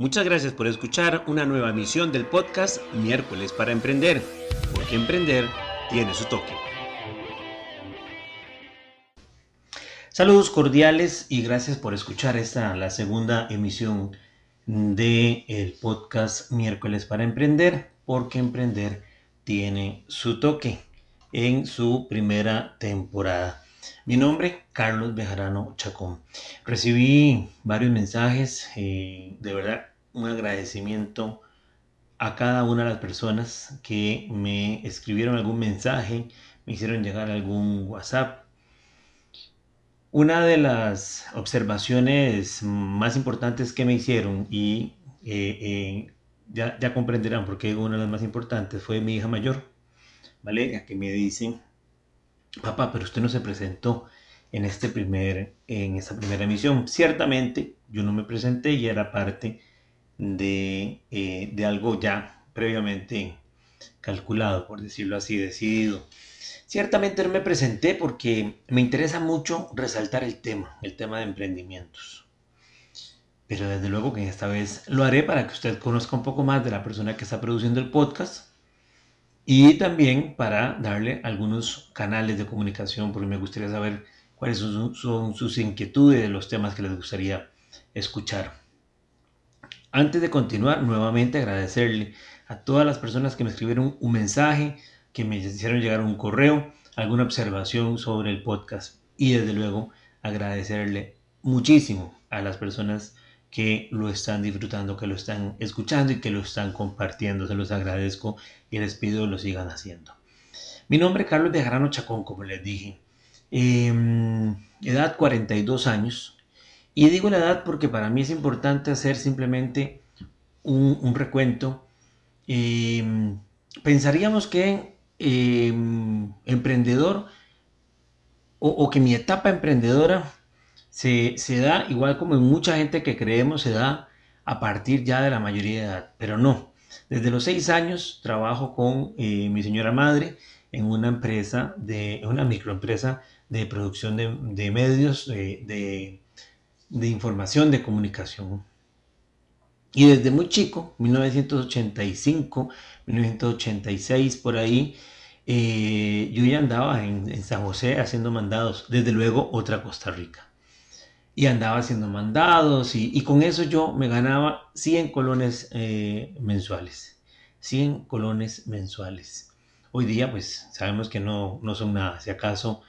Muchas gracias por escuchar una nueva emisión del podcast Miércoles para Emprender, porque emprender tiene su toque. Saludos cordiales y gracias por escuchar esta, la segunda emisión del el podcast Miércoles para Emprender, porque emprender tiene su toque en su primera temporada. Mi nombre, Carlos Bejarano Chacón. Recibí varios mensajes, eh, de verdad un agradecimiento a cada una de las personas que me escribieron algún mensaje, me hicieron llegar algún WhatsApp. Una de las observaciones más importantes que me hicieron y eh, eh, ya, ya, comprenderán por qué una de las más importantes fue mi hija mayor, Valeria, que me dice, papá, pero usted no se presentó en, este primer, en esta primera emisión. Ciertamente yo no me presenté y era parte eh, de, algo ya previamente calculado, por decirlo así, decidido. Ciertamente no me presenté porque me interesa mucho resaltar el tema, el tema de emprendimientos. Pero desde luego que esta vez lo haré para que usted conozca un poco más de la persona que está produciendo el podcast y también para darle algunos canales de comunicación porque me gustaría saber cuáles son, son sus inquietudes de los temas que les gustaría escuchar. Antes de continuar, nuevamente agradecerle a todas las personas que me escribieron un mensaje, que me hicieron llegar un correo, alguna observación sobre el podcast y desde luego agradecerle muchísimo a las personas que lo están disfrutando, que lo están escuchando y que lo están compartiendo. Se los agradezco y les pido lo sigan haciendo. Mi nombre es Carlos de Jarano Chacón, como les dije. Em, edad 42 años. Y digo la edad porque para mí es importante hacer simplemente un, recuento. Em, pensaríamos que em, emprendedor o, que mi etapa emprendedora se, da, igual como en mucha gente que creemos, se da a partir ya de la mayoría de edad, pero no. Desde los seis años trabajo con eh, mi señora madre en una empresa, de una microempresa de producción de, medios, de de información de comunicación. Y desde muy chico, 1985, 1986, por ahí, eh, yo ya andaba en, San José haciendo mandados, desde luego otra Costa Rica. Y andaba haciendo mandados y, con eso yo me ganaba 100 colones eh, mensuales. 100 colones mensuales. Hoy día pues sabemos que no, no son nada, si acaso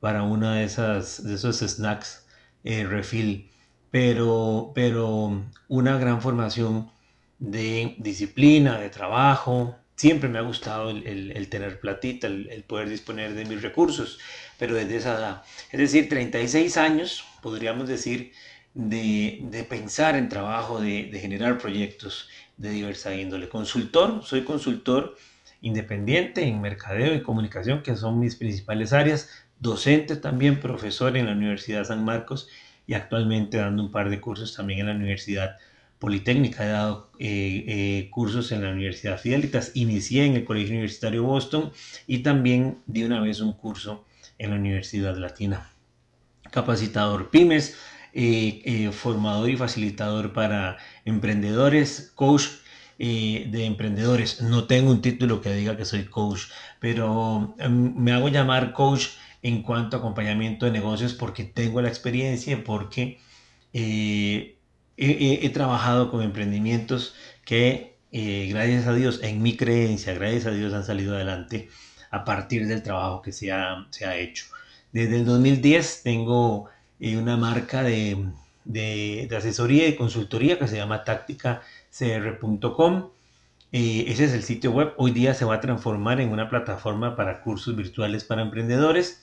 para una de, esas, de esos snacks eh, refill, pero, pero una gran formación de disciplina, de trabajo. Siempre me ha gustado el, tener platita, el, poder disponer de mis recursos, pero desde esa edad. Es decir, 36 años, podríamos decir, de, pensar en trabajo, de, de, generar proyectos de diversa índole. Consultor, soy consultor independiente en mercadeo y comunicación, que son mis principales áreas, docente también, profesor en la Universidad San Marcos y actualmente dando un par de cursos también en la Universidad Politécnica. He dado eh, eh, cursos en la Universidad Fidelitas, inicié en el Colegio Universitario Boston y también di una vez un curso en la Universidad Latina. Capacitador pymes, eh, formador y facilitador para emprendedores, coach de emprendedores. No tengo un título que diga que soy coach, pero em, me hago llamar coach en cuanto a acompañamiento de negocios porque tengo la experiencia, porque eh, he, trabajado con emprendimientos que, eh, gracias a Dios, en mi creencia, gracias a Dios han salido adelante a partir del trabajo que se ha, se ha hecho. Desde el 2010 tengo eh, una marca de, de, asesoría y consultoría que se llama tácticacr.com. ese es el sitio web. Hoy día se va a transformar en una plataforma para cursos virtuales para emprendedores.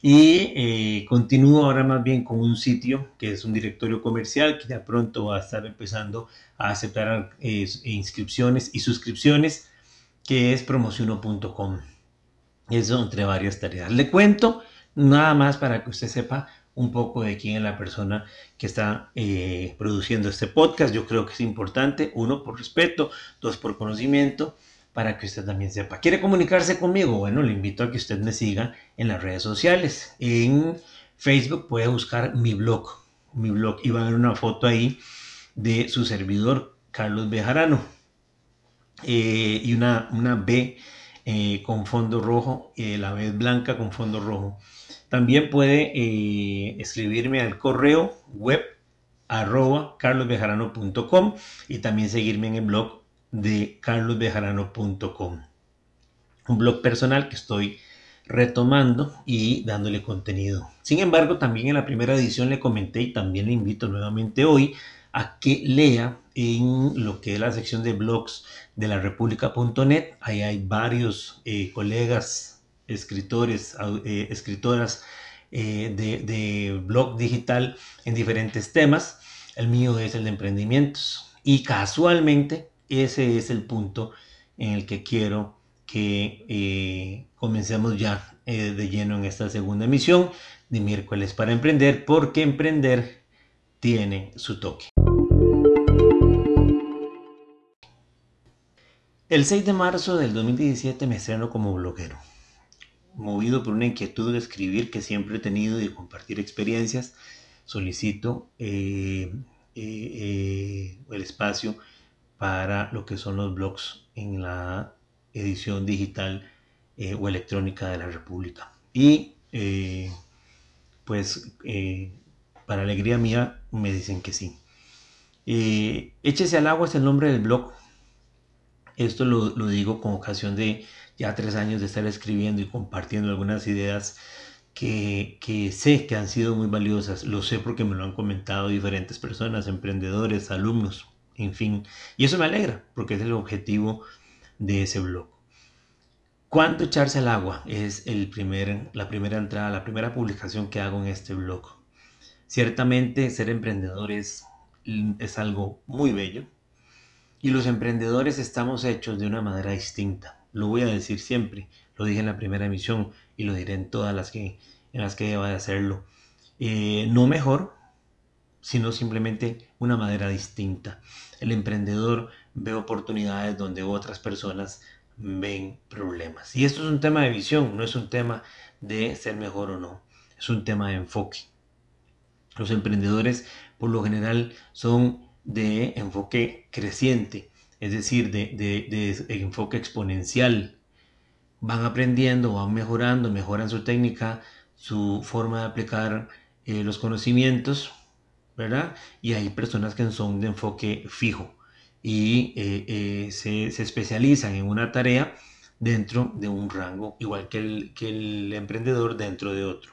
Y eh, continúo ahora más bien con un sitio que es un directorio comercial que ya pronto va a estar empezando a aceptar eh, inscripciones y suscripciones, que es promociono.com. Eso entre varias tareas. Le cuento nada más para que usted sepa un poco de quién es la persona que está eh, produciendo este podcast. Yo creo que es importante, uno, por respeto, dos, por conocimiento para que usted también sepa. ¿Quiere comunicarse conmigo? Bueno, le invito a que usted me siga en las redes sociales. En Facebook puede buscar mi blog, mi blog, y va a ver una foto ahí de su servidor Carlos Bejarano. Eh, y una, una B eh, con fondo rojo, eh, la B blanca con fondo rojo. También puede escribirme al correo web arroba carlosbejarano.com y también seguirme en el blog de carlosbejarano.com. Un blog personal que estoy retomando y dándole contenido. Sin embargo, también en la primera edición le comenté y también le invito nuevamente hoy a que lea en lo que es la sección de blogs de la república.net. Ahí hay varios eh, colegas, escritores, eh, escritoras eh, de, de, blog digital en diferentes temas. El mío es el de emprendimientos. Y casualmente ese es el punto en el que quiero que comencemos ya de lleno en esta segunda emisión de miércoles para emprender, porque emprender tiene su toque. El 6 de marzo del 2017 me estreno como bloguero, movido por una inquietud de escribir que siempre he tenido y de compartir experiencias, solicito eh, eh, eh, el espacio para lo que son los blogs en la edición digital o electrónica de la República. Y pues para alegría mía me dicen que sí. Échese al agua es el nombre del blog esto lo, digo con ocasión de ya tres años de estar escribiendo y compartiendo algunas ideas que, sé que han sido muy valiosas. Lo sé porque me lo han comentado diferentes personas, emprendedores, alumnos, en fin. Y eso me alegra porque es el objetivo de ese blog. ¿Cuándo echarse al agua? Es el primer, la primera entrada, la primera publicación que hago en este blog. Ciertamente ser emprendedor es algo muy bello, y los emprendedores estamos hechos de una manera distinta. Lo voy a decir siempre. Lo dije en la primera emisión y lo diré en todas las que, en las que deba de hacerlo. Eh, no mejor, sino simplemente una manera distinta. El emprendedor ve oportunidades donde otras personas ven problemas. Y esto es un tema de visión, no es un tema de ser mejor o no. Es un tema de enfoque. Los emprendedores por lo general son de enfoque creciente, es decir, de, enfoque exponencial. Van aprendiendo, van mejorando, mejoran su técnica, su forma de aplicar eh, los conocimientos, ¿verdad? Y hay personas que son de enfoque fijo y eh, eh, se, se, especializan en una tarea dentro de un rango, igual que el, que el emprendedor dentro de otro.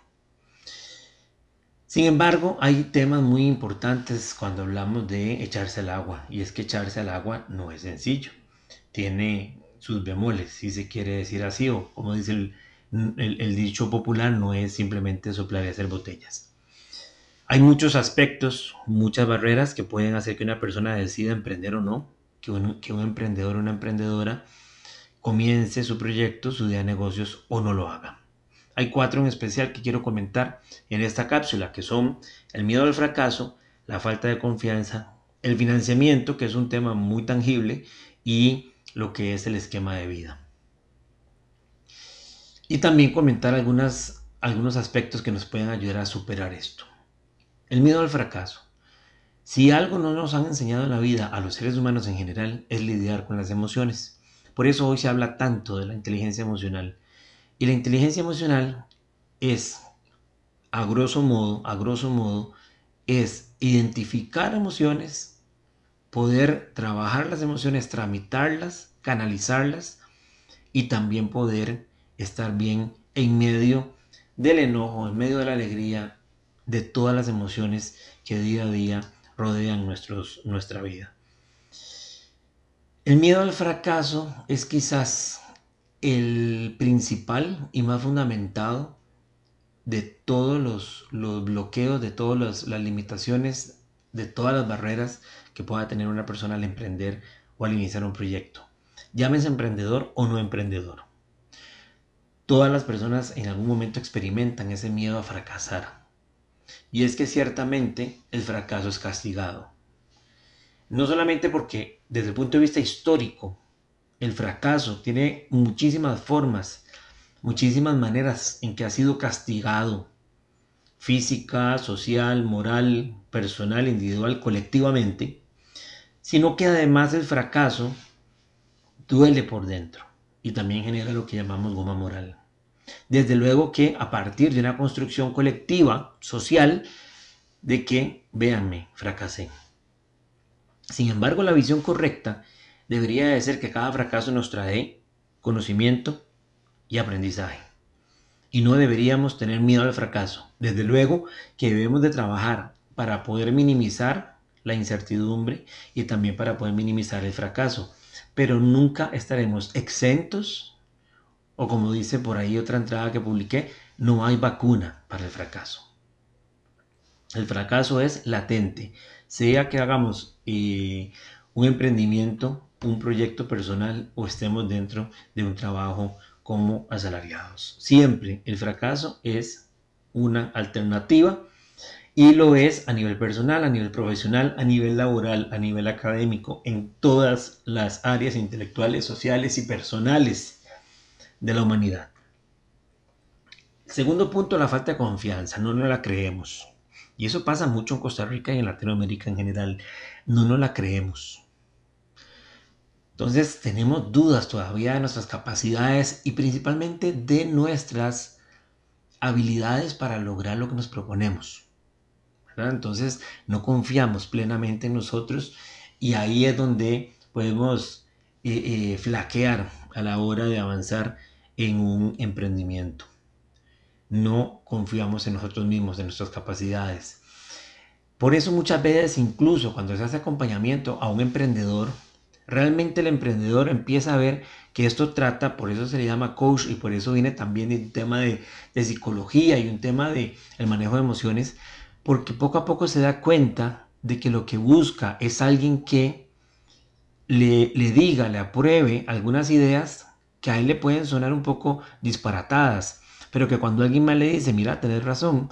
Sin embargo, hay temas muy importantes cuando hablamos de echarse al agua, y es que echarse al agua no es sencillo. Tiene sus bemoles, si se quiere decir así, o como dice el, dicho popular, no es simplemente soplar y hacer botellas. Hay muchos aspectos, muchas barreras que pueden hacer que una persona decida emprender o no, que un, emprendedor o una emprendedora comience su proyecto, su idea de negocios o no lo haga. Hay cuatro en especial que quiero comentar en esta cápsula, que son el miedo al fracaso, la falta de confianza, el financiamiento, que es un tema muy tangible, y lo que es el esquema de vida. Y también comentar algunos aspectos que nos pueden ayudar a superar esto. El miedo al fracaso. Si algo no nos han enseñado en la vida a los seres humanos en general es lidiar con las emociones. Por eso hoy se habla tanto de la inteligencia emocional y la inteligencia emocional es, a grosso modo, a grosso modo, es identificar emociones, poder trabajar las emociones, tramitarlas, canalizarlas y también poder estar bien en medio del enojo, en medio de la alegría, de todas las emociones que día a día rodean nuestros, nuestra vida. El miedo al fracaso es quizás el principal y más fundamentado de todos los, bloqueos, de todas las, limitaciones, de todas las barreras que pueda tener una persona al emprender o al iniciar un proyecto. Llámese emprendedor o no emprendedor. Todas las personas en algún momento experimentan ese miedo a fracasar. Y es que ciertamente el fracaso es castigado. No solamente porque desde el punto de vista histórico el fracaso tiene muchísimas formas, muchísimas maneras en que ha sido castigado, física, social, moral, personal, individual, colectivamente, sino que además el fracaso duele por dentro y también genera lo que llamamos goma moral. Desde luego que a partir de una construcción colectiva, social, de que, véanme, fracasé. Sin embargo, la visión correcta debería de ser que cada fracaso nos trae conocimiento y aprendizaje. Y no deberíamos tener miedo al fracaso. Desde luego que debemos de trabajar para poder minimizar la incertidumbre y también para poder minimizar el fracaso. Pero nunca estaremos exentos o como dice por ahí otra entrada que publiqué, no hay vacuna para el fracaso. El fracaso es latente, sea que hagamos eh, un emprendimiento, un proyecto personal o estemos dentro de un trabajo como asalariados. Siempre el fracaso es una alternativa y lo es a nivel personal, a nivel profesional, a nivel laboral, a nivel académico, en todas las áreas intelectuales, sociales y personales de la humanidad. Segundo punto, la falta de confianza. No nos la creemos. Y eso pasa mucho en Costa Rica y en Latinoamérica en general. No nos la creemos. Entonces tenemos dudas todavía de nuestras capacidades y principalmente de nuestras habilidades para lograr lo que nos proponemos. Entonces no confiamos plenamente en nosotros y ahí es donde podemos eh, eh, flaquear a la hora de avanzar en un emprendimiento. No confiamos en nosotros mismos, en nuestras capacidades. Por eso muchas veces, incluso cuando se hace acompañamiento a un emprendedor, realmente el emprendedor empieza a ver que esto trata, por eso se le llama coach y por eso viene también un tema de, psicología y un tema de el manejo de emociones, porque poco a poco se da cuenta de que lo que busca es alguien que le, diga, le apruebe algunas ideas que a él le pueden sonar un poco disparatadas, pero que cuando alguien más le dice, mira, tenés razón,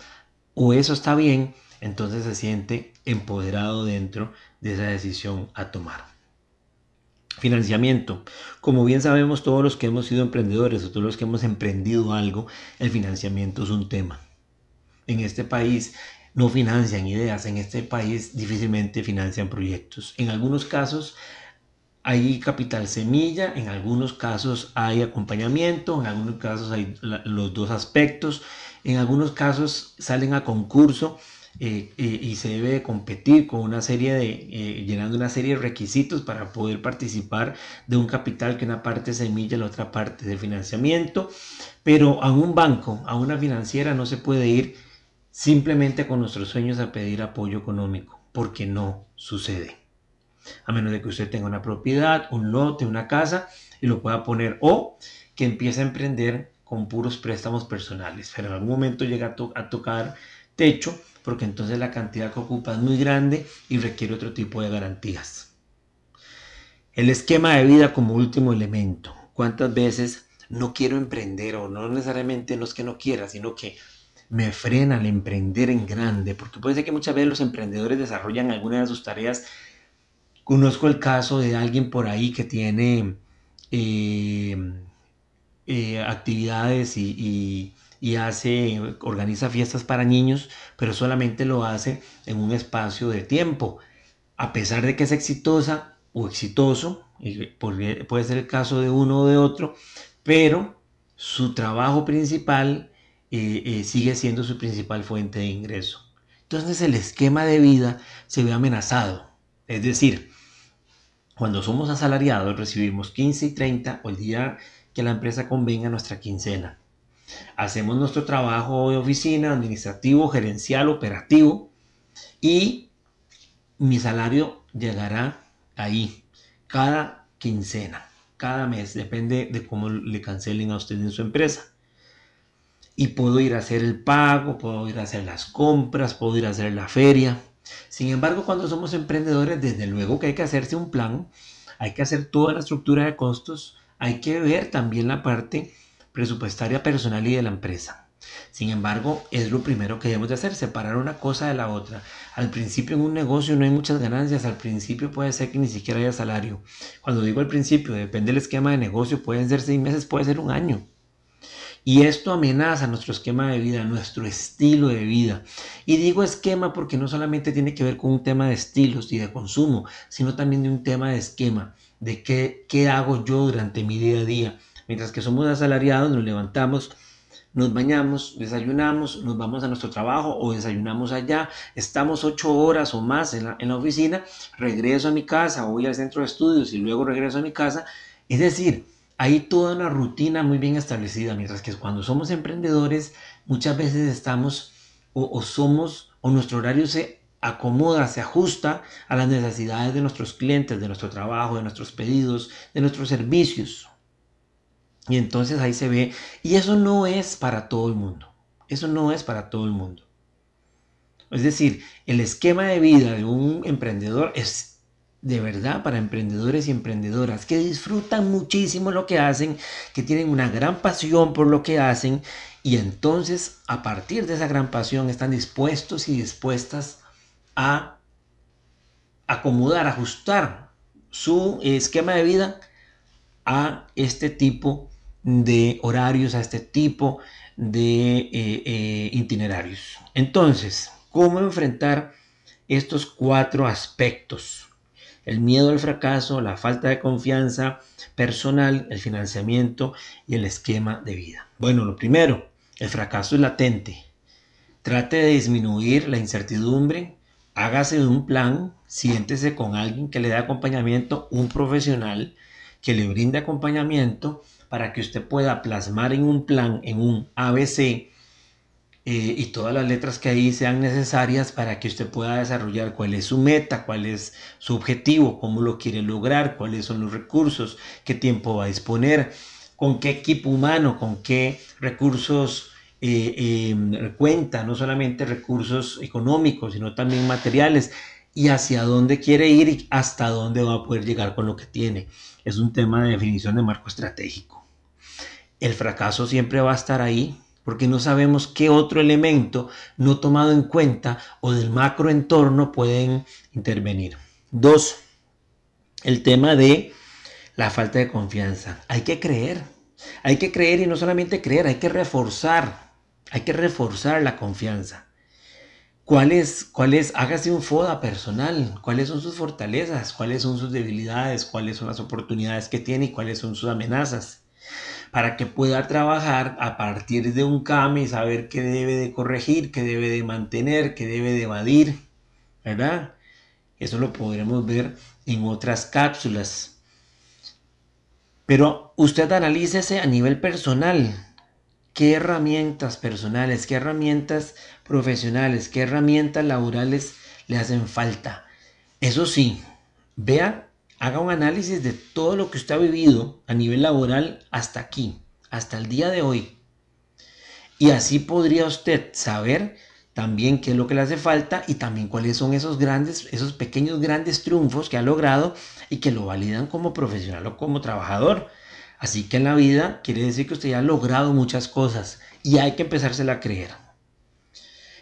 o eso está bien, entonces se siente empoderado dentro de esa decisión a tomar. Financiamiento. Como bien sabemos todos los que hemos sido emprendedores o todos los que hemos emprendido algo, el financiamiento es un tema. En este país no financian ideas, en este país difícilmente financian proyectos. En algunos casos hay capital semilla, en algunos casos hay acompañamiento, en algunos casos hay los dos aspectos, en algunos casos salen a concurso eh, eh, y se debe competir con una serie de, eh, llenando una serie de requisitos para poder participar de un capital que una parte semilla, la otra parte de financiamiento, pero a un banco, a una financiera no se puede ir simplemente con nuestros sueños a pedir apoyo económico, porque no sucede a menos de que usted tenga una propiedad, un lote, una casa y lo pueda poner o que empiece a emprender con puros préstamos personales, pero en algún momento llega a, tocar techo porque entonces la cantidad que ocupa es muy grande y requiere otro tipo de garantías. El esquema de vida como último elemento. ¿Cuántas veces no quiero emprender o no necesariamente no es que no quiera, sino que me frena el emprender en grande? Porque puede ser que muchas veces los emprendedores desarrollan algunas de sus tareas Conozco el caso de alguien por ahí que tiene eh, eh, actividades y, hace, organiza fiestas para niños, pero solamente lo hace en un espacio de tiempo. A pesar de que es exitosa o exitoso, puede ser el caso de uno o de otro, pero su trabajo principal eh, sigue siendo su principal fuente de ingreso. Entonces el esquema de vida se ve amenazado. Es decir, cuando somos asalariados recibimos 15 y 30 o el día que la empresa convenga nuestra quincena. Hacemos nuestro trabajo de oficina, administrativo, gerencial, operativo y mi salario llegará ahí cada quincena, cada mes, depende de cómo le cancelen a usted en su empresa. Y puedo ir a hacer el pago, puedo ir a hacer las compras, puedo ir a hacer la feria, sin embargo, cuando somos emprendedores, desde luego que hay que hacerse un plan, hay que hacer toda la estructura de costos, hay que ver también la parte presupuestaria personal y de la empresa. Sin embargo, es lo primero que debemos de hacer, separar una cosa de la otra. Al principio en un negocio no hay muchas ganancias, al principio puede ser que ni siquiera haya salario. Cuando digo al principio, depende del esquema de negocio, pueden ser seis meses, puede ser un año. Y esto amenaza nuestro esquema de vida, nuestro estilo de vida. Y digo esquema porque no solamente tiene que ver con un tema de estilos y de consumo, sino también de un tema de esquema, de qué, qué hago yo durante mi día a día. Mientras que somos asalariados, nos levantamos, nos bañamos, desayunamos, nos vamos a nuestro trabajo o desayunamos allá, estamos ocho horas o más en la, en la oficina, regreso a mi casa, voy al centro de estudios y luego regreso a mi casa. Es decir, hay toda una rutina muy bien establecida, mientras que cuando somos emprendedores muchas veces estamos o, somos o nuestro horario se acomoda, se ajusta a las necesidades de nuestros clientes, de nuestro trabajo, de nuestros pedidos, de nuestros servicios. Y entonces ahí se ve, y eso no es para todo el mundo, eso no es para todo el mundo. Es decir, el esquema de vida de un emprendedor es de verdad para emprendedores y emprendedoras que disfrutan muchísimo lo que hacen, que tienen una gran pasión por lo que hacen y entonces a partir de esa gran pasión están dispuestos y dispuestas a acomodar, ajustar su esquema de vida a este tipo de horarios, a este tipo de eh, eh, itinerarios. Entonces, ¿cómo enfrentar estos cuatro aspectos? El miedo al fracaso, la falta de confianza personal, el financiamiento y el esquema de vida. Bueno, lo primero, el fracaso es latente. Trate de disminuir la incertidumbre, hágase un plan, siéntese con alguien que le dé acompañamiento, un profesional que le brinde acompañamiento para que usted pueda plasmar en un plan, en un ABC, eh, y todas las letras que ahí sean necesarias para que usted pueda desarrollar cuál es su meta, cuál es su objetivo, cómo lo quiere lograr, cuáles son los recursos, qué tiempo va a disponer, con qué equipo humano, con qué recursos eh, em, cuenta, no solamente recursos económicos, sino también materiales, y hacia dónde quiere ir y hasta dónde va a poder llegar con lo que tiene. Es un tema de definición de marco estratégico el fracaso siempre va a estar ahí porque no sabemos qué otro elemento no tomado en cuenta o del macroentorno pueden intervenir. Dos, el tema de la falta de confianza. Hay que creer, hay que creer y no solamente creer, hay que reforzar, hay que reforzar la confianza. ¿Cuál es, cuál es, hágase un FODA personal, cuáles son sus fortalezas, cuáles son sus debilidades, cuáles son las oportunidades que tiene y cuáles son sus amenazas para que pueda trabajar a partir de un CAME y saber qué debe de corregir, qué debe de mantener, qué debe de evadir, ¿verdad? Eso lo podremos ver en otras cápsulas. Pero usted analícese a nivel personal. ¿Qué herramientas personales, qué herramientas profesionales, qué herramientas laborales le hacen falta? Eso sí, vea haga un análisis de todo lo que usted ha vivido a nivel laboral hasta aquí, hasta el día de hoy. Y así podría usted saber también qué es lo que le hace falta y también cuáles son esos grandes, esos pequeños grandes triunfos que ha logrado y que lo validan como profesional o como trabajador. Así que en la vida quiere decir que usted ya ha logrado muchas cosas y hay que empezársela a creer.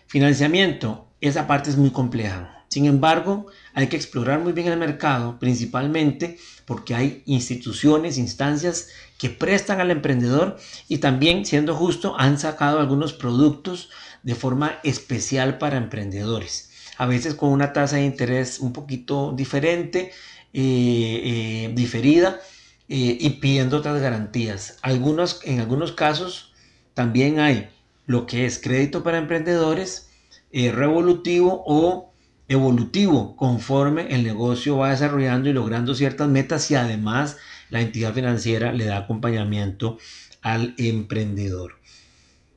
Financiamiento, esa parte es muy compleja. Sin embargo, hay que explorar muy bien el mercado, principalmente porque hay instituciones, instancias que prestan al emprendedor y también, siendo justo, han sacado algunos productos de forma especial para emprendedores. A veces con una tasa de interés un poquito diferente, eh, eh, diferida eh, y pidiendo otras garantías. Algunos, en algunos casos también hay lo que es crédito para emprendedores, revolutivo o evolutivo conforme el negocio va desarrollando y logrando ciertas metas y además la entidad financiera le da acompañamiento al emprendedor.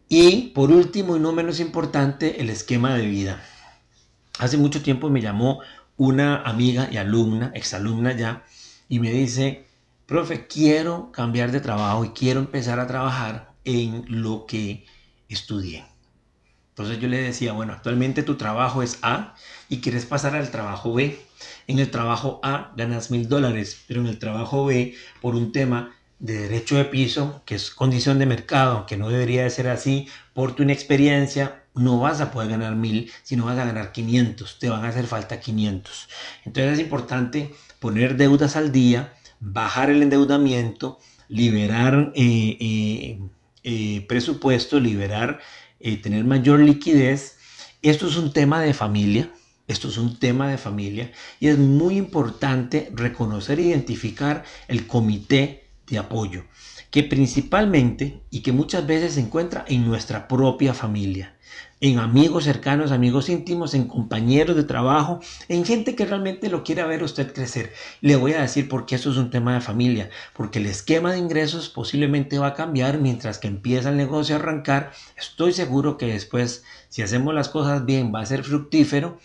Y por último y no menos importante, el esquema de vida. Hace mucho tiempo me llamó una amiga y alumna, exalumna ya, y me dice, profe, quiero cambiar de trabajo y quiero empezar a trabajar en lo que estudié. Entonces yo le decía, bueno, actualmente tu trabajo es A y quieres pasar al trabajo B. En el trabajo A ganas mil dólares, pero en el trabajo B, por un tema de derecho de piso, que es condición de mercado, que no debería de ser así, por tu inexperiencia, no vas a poder ganar mil, sino vas a ganar 500, te van a hacer falta 500. Entonces es importante poner deudas al día, bajar el endeudamiento, liberar eh, eh, eh, presupuesto, liberar, eh, tener mayor liquidez. Esto es un tema de familia, esto es un tema de familia y es muy importante reconocer e identificar el comité de apoyo, que principalmente y que muchas veces se encuentra en nuestra propia familia en amigos cercanos, amigos íntimos, en compañeros de trabajo, en gente que realmente lo quiere ver usted crecer. Le voy a decir por qué eso es un tema de familia, porque el esquema de ingresos posiblemente va a cambiar mientras que empieza el negocio a arrancar. Estoy seguro que después, si hacemos las cosas bien, va a ser fructífero.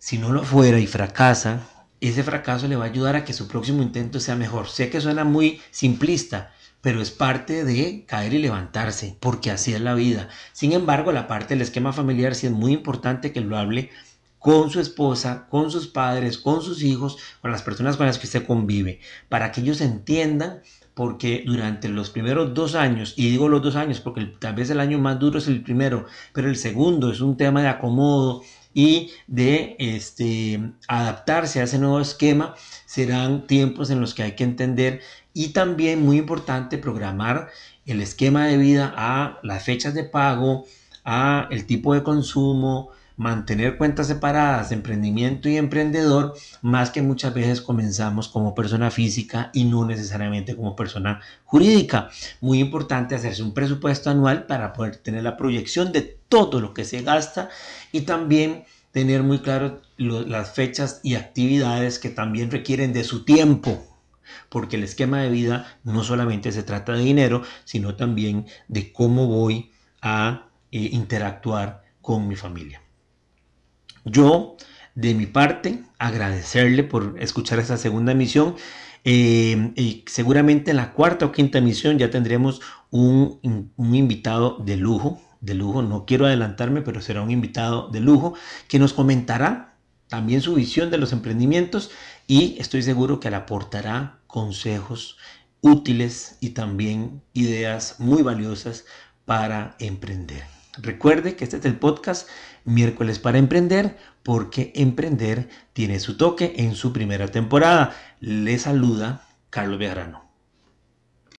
Si no lo fuera y fracasa, ese fracaso le va a ayudar a que su próximo intento sea mejor. Sé que suena muy simplista, pero es parte de caer y levantarse, porque así es la vida. Sin embargo, la parte del esquema familiar sí es muy importante que lo hable con su esposa, con sus padres, con sus hijos, con las personas con las que usted convive, para que ellos entiendan porque durante los primeros dos años, y digo los dos años porque tal vez el año más duro es el primero, pero el segundo es un tema de acomodo y de este, adaptarse a ese nuevo esquema, serán tiempos en los que hay que entender y también muy importante programar el esquema de vida a las fechas de pago, a el tipo de consumo, mantener cuentas separadas emprendimiento y emprendedor, más que muchas veces comenzamos como persona física y no necesariamente como persona jurídica. Muy importante hacerse un presupuesto anual para poder tener la proyección de todo lo que se gasta y también tener muy claro las fechas y actividades que también requieren de su tiempo porque el esquema de vida no solamente se trata de dinero, sino también de cómo voy a eh, interactuar con mi familia. Yo, de mi parte, agradecerle por escuchar esta segunda emisión. Eh, y seguramente en la cuarta o quinta emisión ya tendremos un, un invitado de lujo, de lujo, no quiero adelantarme, pero será un invitado de lujo que nos comentará también su visión de los emprendimientos y estoy seguro que le aportará consejos útiles y también ideas muy valiosas para emprender. Recuerde que este es el podcast miércoles para emprender porque emprender tiene su toque en su primera temporada. Le saluda Carlos Bejarano.